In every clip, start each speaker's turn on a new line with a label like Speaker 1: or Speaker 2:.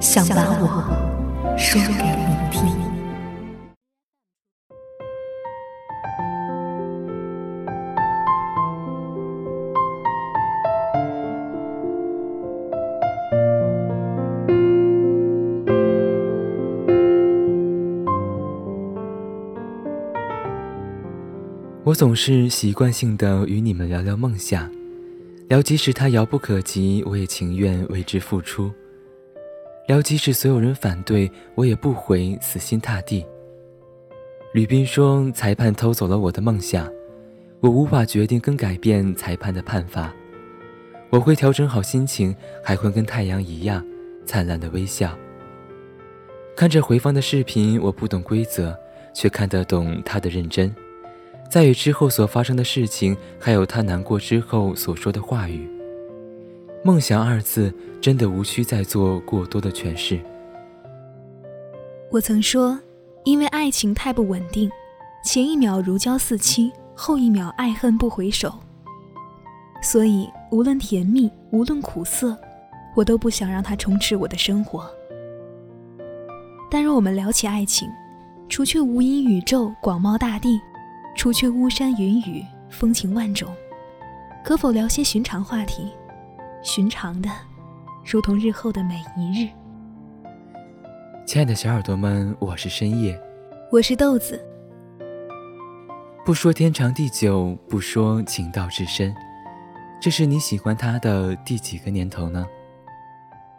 Speaker 1: 想把我说给你听。
Speaker 2: 我总是习惯性的与你们聊聊梦想，聊即使它遥不可及，我也情愿为之付出。聊即使所有人反对，我也不会死心塌地。吕斌说：“裁判偷走了我的梦想，我无法决定跟改变裁判的判罚。我会调整好心情，还会跟太阳一样灿烂的微笑。看着回放的视频，我不懂规则，却看得懂他的认真。在与之后所发生的事情，还有他难过之后所说的话语。”梦想二字真的无需再做过多的诠释。
Speaker 3: 我曾说，因为爱情太不稳定，前一秒如胶似漆，后一秒爱恨不回首，所以无论甜蜜，无论苦涩，我都不想让它充斥我的生活。但若我们聊起爱情，除却无垠宇宙广袤大地，除却巫山云雨风情万种，可否聊些寻常话题？寻常的，如同日后的每一日。
Speaker 2: 亲爱的小耳朵们，我是深夜，
Speaker 3: 我是豆子。
Speaker 2: 不说天长地久，不说情到至深，这是你喜欢他的第几个年头呢？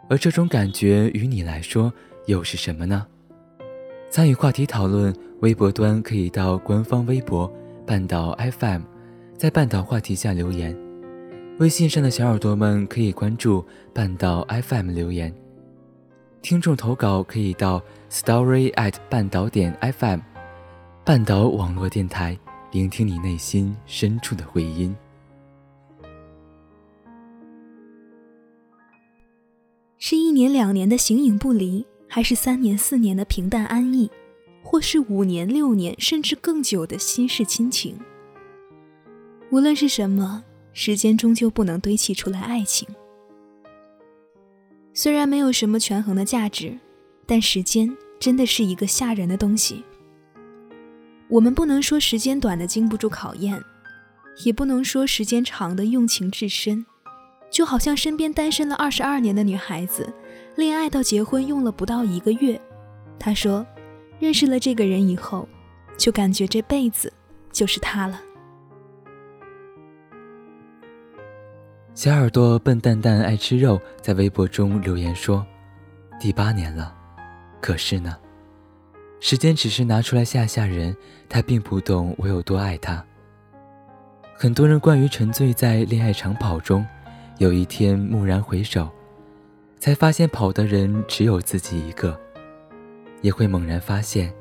Speaker 2: 而这种感觉于你来说又是什么呢？参与话题讨论，微博端可以到官方微博“半岛 FM”，在半岛话题下留言。微信上的小耳朵们可以关注半岛 FM 留言，听众投稿可以到 story at 半岛点 FM，半岛网络电台，聆听你内心深处的回音。
Speaker 3: 是一年两年的形影不离，还是三年四年的平淡安逸，或是五年六年甚至更久的心事亲情？无论是什么。时间终究不能堆砌出来爱情。虽然没有什么权衡的价值，但时间真的是一个吓人的东西。我们不能说时间短的经不住考验，也不能说时间长的用情至深。就好像身边单身了二十二年的女孩子，恋爱到结婚用了不到一个月，她说，认识了这个人以后，就感觉这辈子就是他了。
Speaker 2: 小耳朵笨蛋蛋爱吃肉，在微博中留言说：“第八年了，可是呢，时间只是拿出来吓吓人，他并不懂我有多爱他。”很多人关于沉醉在恋爱长跑中，有一天蓦然回首，才发现跑的人只有自己一个，也会猛然发现，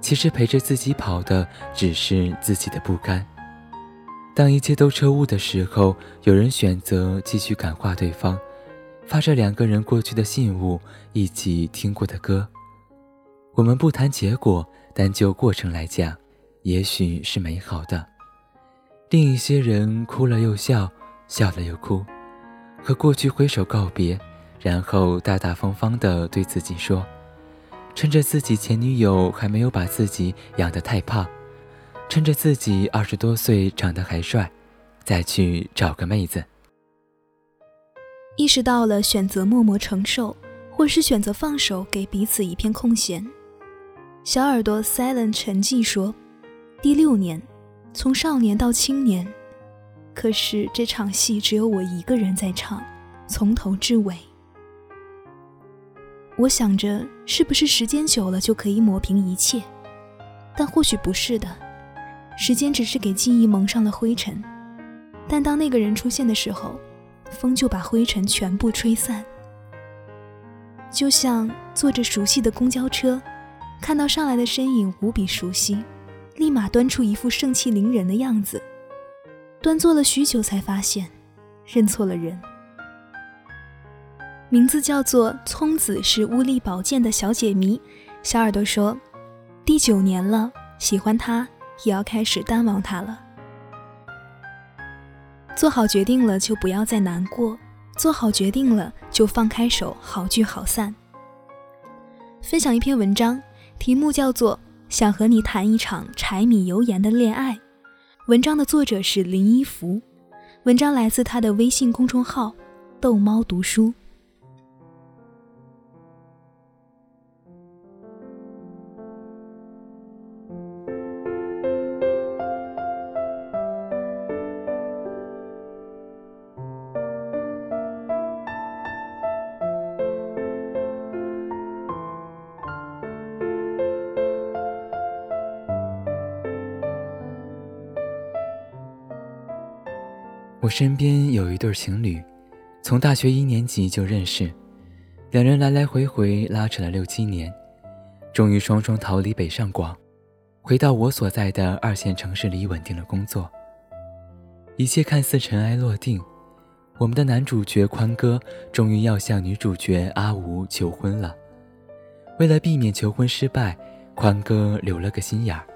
Speaker 2: 其实陪着自己跑的只是自己的不甘。当一切都彻悟的时候，有人选择继续感化对方，发着两个人过去的信物，一起听过的歌。我们不谈结果，但就过程来讲，也许是美好的。另一些人哭了又笑，笑了又哭，和过去挥手告别，然后大大方方地对自己说：“趁着自己前女友还没有把自己养得太胖。”趁着自己二十多岁长得还帅，再去找个妹子。
Speaker 3: 意识到了选择默默承受，或是选择放手，给彼此一片空闲。小耳朵 Silent 沉寂说：“第六年，从少年到青年，可是这场戏只有我一个人在唱，从头至尾。我想着，是不是时间久了就可以抹平一切？但或许不是的，时间只是给记忆蒙上了灰尘。但当那个人出现的时候，风就把灰尘全部吹散，就像坐着熟悉的公交车。”看到上来的身影无比熟悉，立马端出一副盛气凌人的样子。端坐了许久，才发现认错了人。名字叫做聪子，是乌力宝剑的小解谜。小耳朵说：“第九年了，喜欢他，也要开始淡忘他了。做好决定了，就不要再难过；做好决定了，就放开手，好聚好散。”分享一篇文章。题目叫做“想和你谈一场柴米油盐的恋爱”，文章的作者是林一福，文章来自他的微信公众号“逗猫读书”。
Speaker 2: 我身边有一对情侣，从大学一年级就认识，两人来来回回拉扯了六七年，终于双双逃离北上广，回到我所在的二线城市里稳定了工作。一切看似尘埃落定，我们的男主角宽哥终于要向女主角阿吴求婚了。为了避免求婚失败，宽哥留了个心眼儿，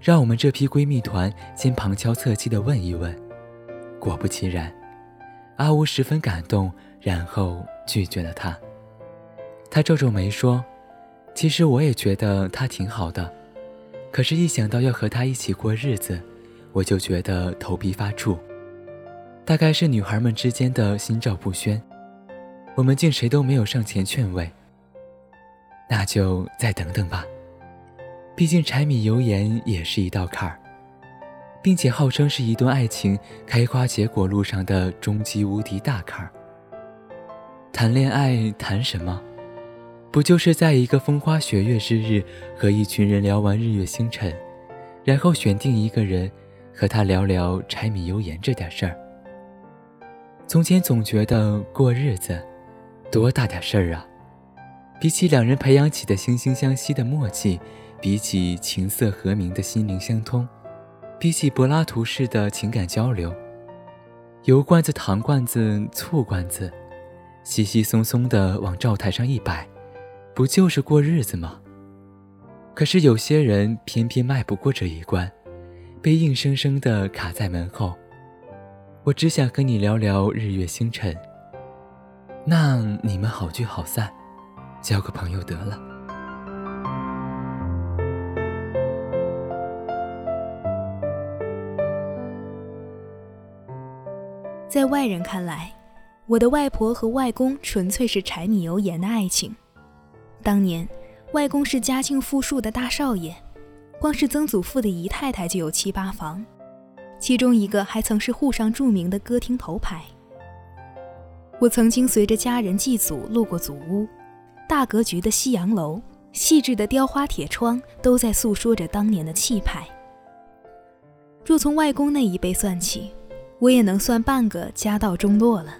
Speaker 2: 让我们这批闺蜜团先旁敲侧击地问一问。果不其然，阿吴十分感动，然后拒绝了他。他皱皱眉说：“其实我也觉得他挺好的，可是，一想到要和他一起过日子，我就觉得头皮发怵。大概是女孩们之间的心照不宣，我们竟谁都没有上前劝慰。那就再等等吧，毕竟柴米油盐也是一道坎儿。”并且号称是一段爱情开花结果路上的终极无敌大坎儿。谈恋爱谈什么？不就是在一个风花雪月之日，和一群人聊完日月星辰，然后选定一个人，和他聊聊柴米油盐这点事儿。从前总觉得过日子，多大点事儿啊！比起两人培养起的惺惺相惜的默契，比起琴瑟和鸣的心灵相通。比起柏拉图式的情感交流，油罐子、糖罐子、醋罐子，稀稀松松的往灶台上一摆，不就是过日子吗？可是有些人偏偏迈不过这一关，被硬生生的卡在门后。我只想和你聊聊日月星辰，那你们好聚好散，交个朋友得了。
Speaker 3: 在外人看来，我的外婆和外公纯粹是柴米油盐的爱情。当年，外公是家境富庶的大少爷，光是曾祖父的姨太太就有七八房，其中一个还曾是沪上著名的歌厅头牌。我曾经随着家人祭祖路过祖屋，大格局的西洋楼，细致的雕花铁窗，都在诉说着当年的气派。若从外公那一辈算起，我也能算半个家道中落了，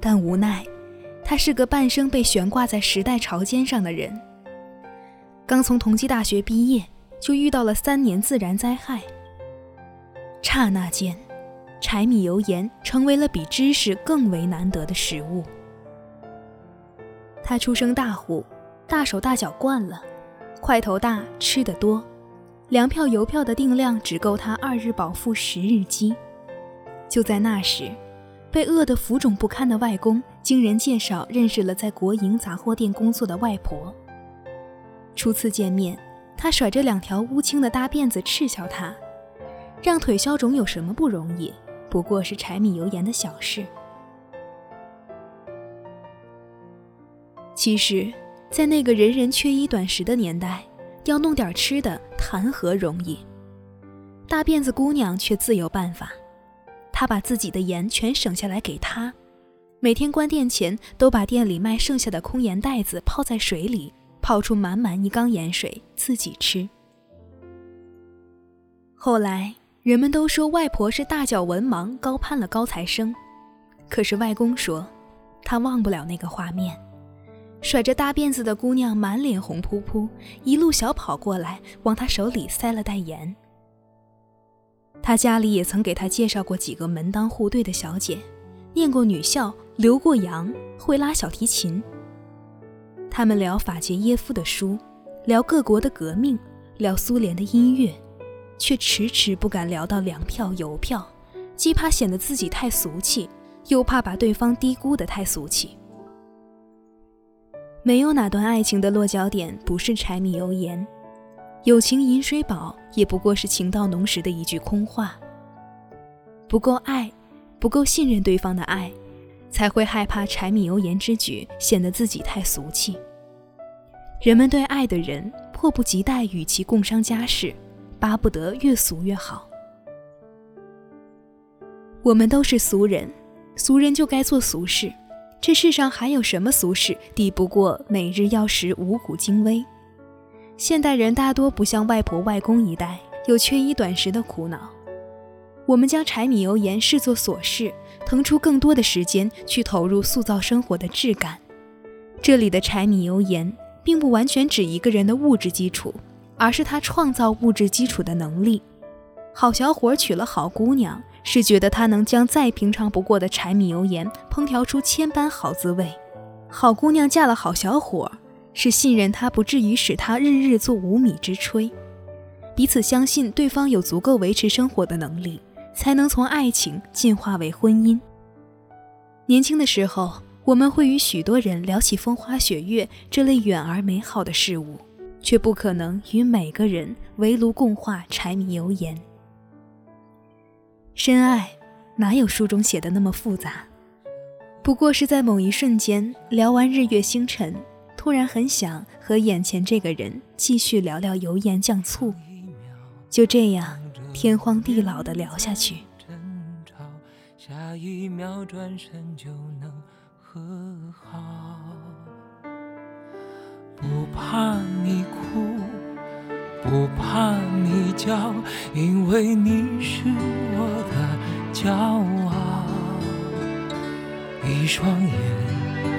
Speaker 3: 但无奈，他是个半生被悬挂在时代潮尖上的人。刚从同济大学毕业，就遇到了三年自然灾害。刹那间，柴米油盐成为了比知识更为难得的食物。他出生大户，大手大脚惯了，块头大，吃得多，粮票油票的定量只够他二日饱腹十日饥。就在那时，被饿得浮肿不堪的外公，经人介绍认识了在国营杂货店工作的外婆。初次见面，他甩着两条乌青的大辫子嗤笑他：“让腿消肿有什么不容易？不过是柴米油盐的小事。”其实，在那个人人缺衣短食的年代，要弄点吃的谈何容易？大辫子姑娘却自有办法，他把自己的盐全省下来给他，每天关店前都把店里卖剩下的空盐袋子泡在水里，泡出满满一缸盐水自己吃。后来人们都说外婆是大脚文盲高攀了高材生，可是外公说，他忘不了那个画面。甩着大辫子的姑娘满脸红扑扑，一路小跑过来，往他手里塞了袋盐。他家里也曾给他介绍过几个门当户对的小姐，念过女校，留过洋，会拉小提琴。他们聊法捷耶夫的书，聊各国的革命，聊苏联的音乐，却迟迟不敢聊到粮票、邮票，既怕显得自己太俗气，又怕把对方低估的太俗气。没有哪段爱情的落脚点不是柴米油盐，友情饮水饱也不过是情到浓时的一句空话。不够爱，不够信任对方的爱，才会害怕柴米油盐之举显得自己太俗气。人们对爱的人迫不及待与其共商家事，巴不得越俗越好。我们都是俗人，俗人就该做俗事。这世上还有什么俗事抵不过每日要食五谷精微？现代人大多不像外婆外公一代有缺衣短食的苦恼。我们将柴米油盐视作琐事，腾出更多的时间去投入塑造生活的质感。这里的柴米油盐，并不完全指一个人的物质基础，而是他创造物质基础的能力。好小伙娶了好姑娘。是觉得他能将再平常不过的柴米油盐烹调出千般好滋味，好姑娘嫁了好小伙，是信任他不至于使他日日做无米之炊，彼此相信对方有足够维持生活的能力，才能从爱情进化为婚姻。年轻的时候，我们会与许多人聊起风花雪月这类远而美好的事物，却不可能与每个人围炉共话柴米油盐。深爱，哪有书中写的那么复杂？不过是在某一瞬间聊完日月星辰，突然很想和眼前这个人继续聊聊油盐酱醋，就这样天荒地老的聊下去。下一秒转身就能和好，不怕你哭。不怕你叫，因为你是我的骄傲。一双眼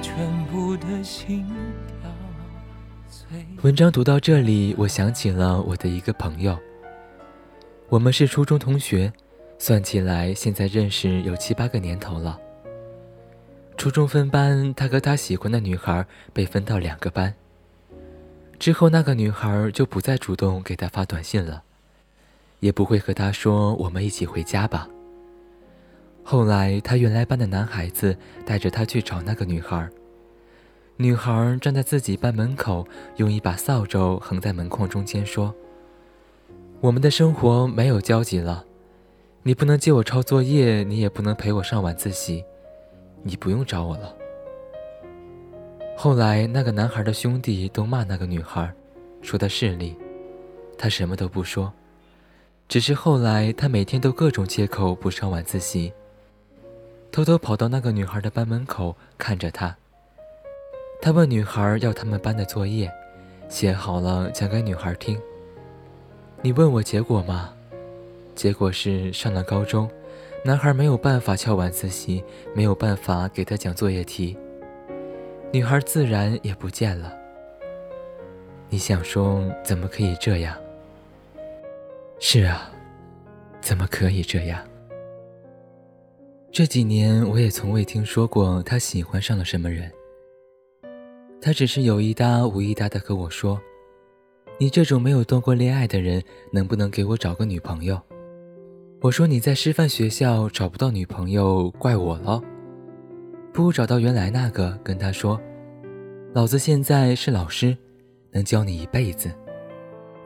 Speaker 3: 全部的心跳
Speaker 2: 文章读到这里，我想起了我的一个朋友。我们是初中同学，算起来现在认识有七八个年头了。初中分班，他和他喜欢的女孩被分到两个班。之后，那个女孩就不再主动给他发短信了，也不会和他说“我们一起回家吧”。后来，他原来班的男孩子带着他去找那个女孩。女孩站在自己班门口，用一把扫帚横在门框中间说：“我们的生活没有交集了，你不能借我抄作业，你也不能陪我上晚自习。”你不用找我了。后来，那个男孩的兄弟都骂那个女孩，说她势利。他什么都不说，只是后来他每天都各种借口不上晚自习，偷偷跑到那个女孩的班门口看着她。他问女孩要他们班的作业，写好了讲给女孩听，你问我结果吗？结果是上了高中，男孩没有办法翘晚自习，没有办法给他讲作业题，女孩自然也不见了。你想说怎么可以这样？是啊，怎么可以这样？这几年我也从未听说过他喜欢上了什么人。他只是有一搭无一搭的和我说：“你这种没有动过恋爱的人，能不能给我找个女朋友？”我说：“你在师范学校找不到女朋友，怪我喽。不如找到原来那个，跟他说，老子现在是老师，能教你一辈子。”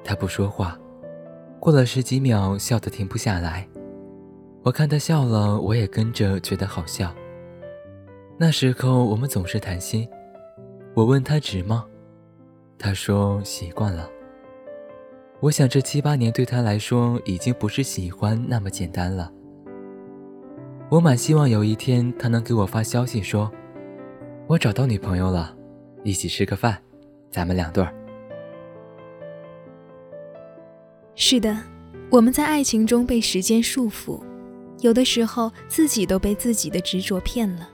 Speaker 2: 他不说话，过了十几秒，笑得停不下来。我看他笑了，我也跟着觉得好笑。那时候我们总是谈心，我问他值吗？他说习惯了。我想这七八年对他来说已经不是喜欢那么简单了。我满希望有一天他能给我发消息说，我找到女朋友了，一起吃个饭，咱们两对儿。
Speaker 3: 是的，我们在爱情中被时间束缚。有的时候，自己都被自己的执着骗了。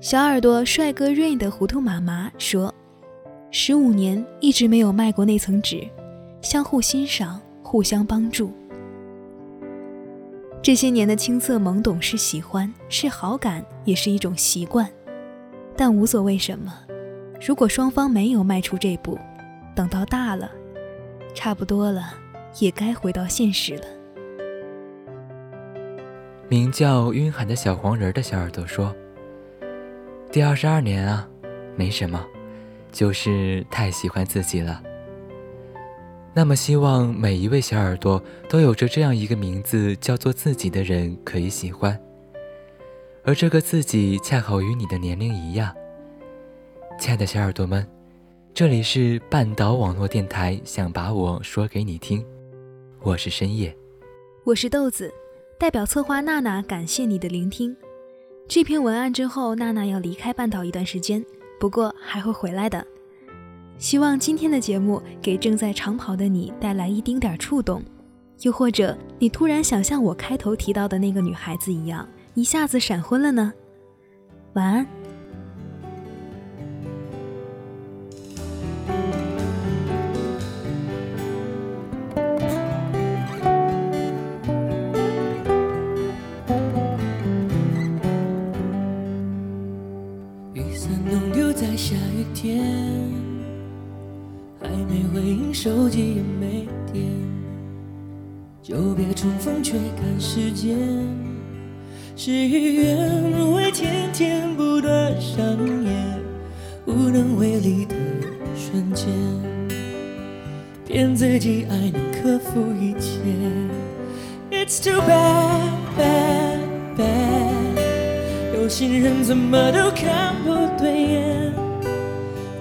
Speaker 3: 小耳朵帅哥 Rain 的糊涂妈妈说：“十五年一直没有迈过那层纸，相互欣赏，互相帮助。这些年的青涩懵懂是喜欢，是好感，也是一种习惯。但无所谓什么，如果双方没有迈出这步，等到大了，差不多了，也该回到现实了。”
Speaker 2: 名叫晕海的小黄人的小耳朵说：“第二十二年啊，没什么，就是太喜欢自己了。那么希望每一位小耳朵都有着这样一个名字，叫做自己的人可以喜欢，而这个自己恰好与你的年龄一样。亲爱的小耳朵们，这里是半岛网络电台，想把我说给你听，我是深夜，
Speaker 3: 我是豆子。”代表策划娜娜感谢你的聆听。这篇文案之后，娜娜要离开半岛一段时间，不过还会回来的。希望今天的节目给正在长跑的你带来一丁点触动，又或者你突然想像我开头提到的那个女孩子一样，一下子闪婚了呢？晚安。
Speaker 4: 别重逢却赶时间。事与愿违，天天不断上演，无能为力的瞬间。骗自己爱能克服一切，It's too bad bad bad。有心人怎么都看不对眼，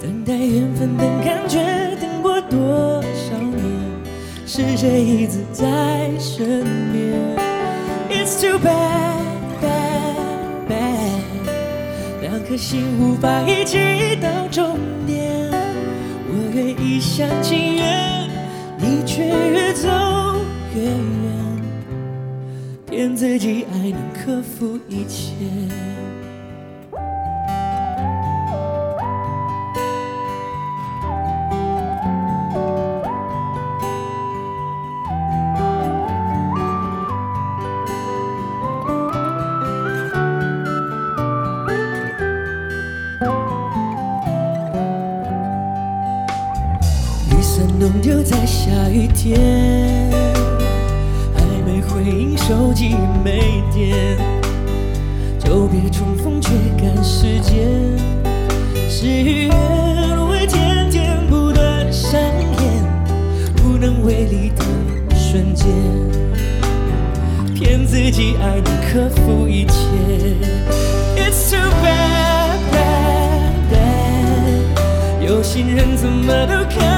Speaker 4: 等待缘分等感觉。多少年，是谁一直在身边？It's too bad, bad, bad。两颗心无法一起到终点。我愿一厢情愿，你却越走越远。骗自己爱能克服一切。点，就别重逢，却赶时间。事与愿违，天天不断上演，无能为力的瞬间，骗自己爱能克服一切。It's too bad, bad, bad，有心人怎么都看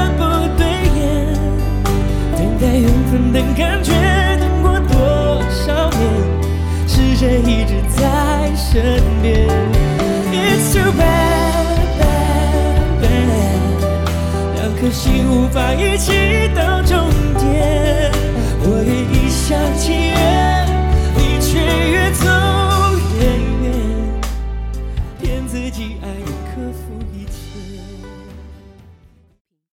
Speaker 4: 无法一起到终点我愿一厢情愿